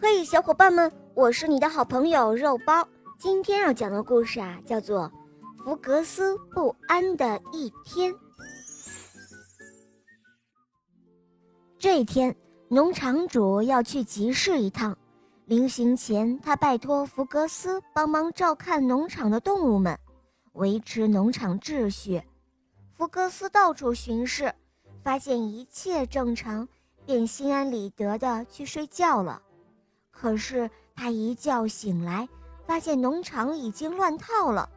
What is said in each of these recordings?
嘿，小伙伴们，我是你的好朋友肉包。今天要讲的故事啊，叫做《福格斯不安的一天》。这一天，农场主要去集市一趟，临行前，他拜托福格斯帮忙照看农场的动物们，维持农场秩序。福格斯到处巡视，发现一切正常，便心安理得的去睡觉了。可是他一觉醒来，发现农场已经乱套了。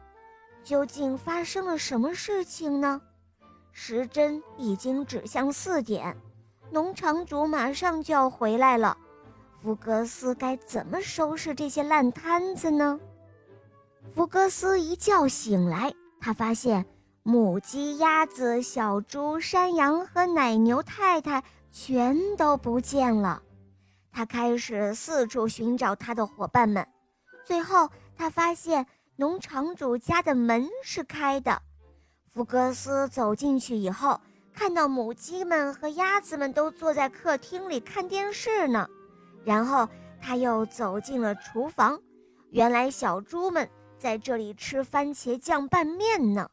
究竟发生了什么事情呢？时针已经指向四点，农场主马上就要回来了。福格斯该怎么收拾这些烂摊子呢？福格斯一觉醒来，他发现母鸡、鸭子、小猪、山羊和奶牛太太全都不见了。他开始四处寻找他的伙伴们，最后他发现农场主家的门是开的。福格斯走进去以后，看到母鸡们和鸭子们都坐在客厅里看电视呢。然后他又走进了厨房，原来小猪们在这里吃番茄酱拌面呢。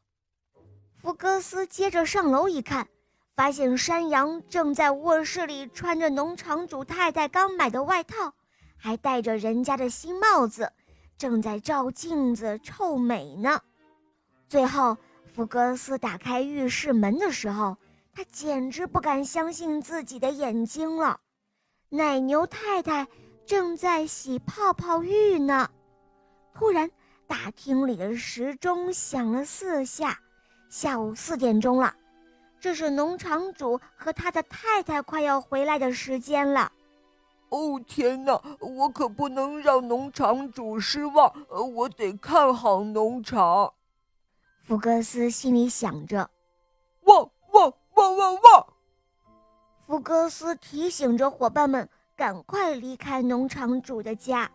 福格斯接着上楼一看。发现山羊正在卧室里穿着农场主太太刚买的外套，还戴着人家的新帽子，正在照镜子臭美呢。最后，福格斯打开浴室门的时候，他简直不敢相信自己的眼睛了。奶牛太太正在洗泡泡浴呢。突然，大厅里的时钟响了四下，下午四点钟了。这是农场主和他的太太快要回来的时间了。哦天哪，我可不能让农场主失望，我得看好农场。福格斯心里想着。汪汪汪汪汪！福格斯提醒着伙伴们赶快离开农场主的家，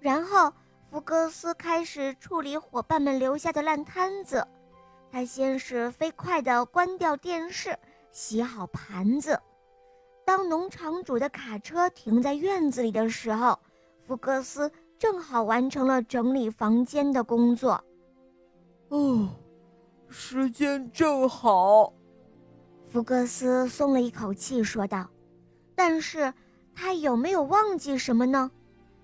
然后福格斯开始处理伙伴们留下的烂摊子。他先是飞快地关掉电视，洗好盘子。当农场主的卡车停在院子里的时候，福克斯正好完成了整理房间的工作。哦，时间正好。福克斯松了一口气，说道：“但是，他有没有忘记什么呢？”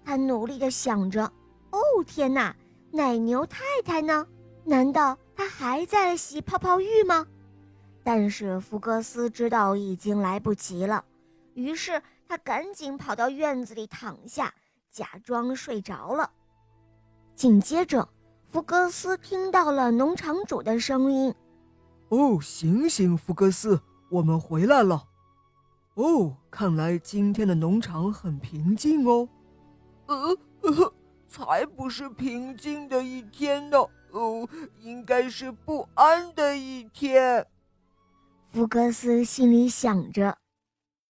他努力地想着。哦，天哪！奶牛太太呢？难道？他还在洗泡泡浴吗？但是福格斯知道已经来不及了，于是他赶紧跑到院子里躺下，假装睡着了。紧接着，福格斯听到了农场主的声音：“哦，醒醒，福格斯，我们回来了。哦，看来今天的农场很平静哦。呃，才不是平静的一天呢。”哦，应该是不安的一天。福格斯心里想着。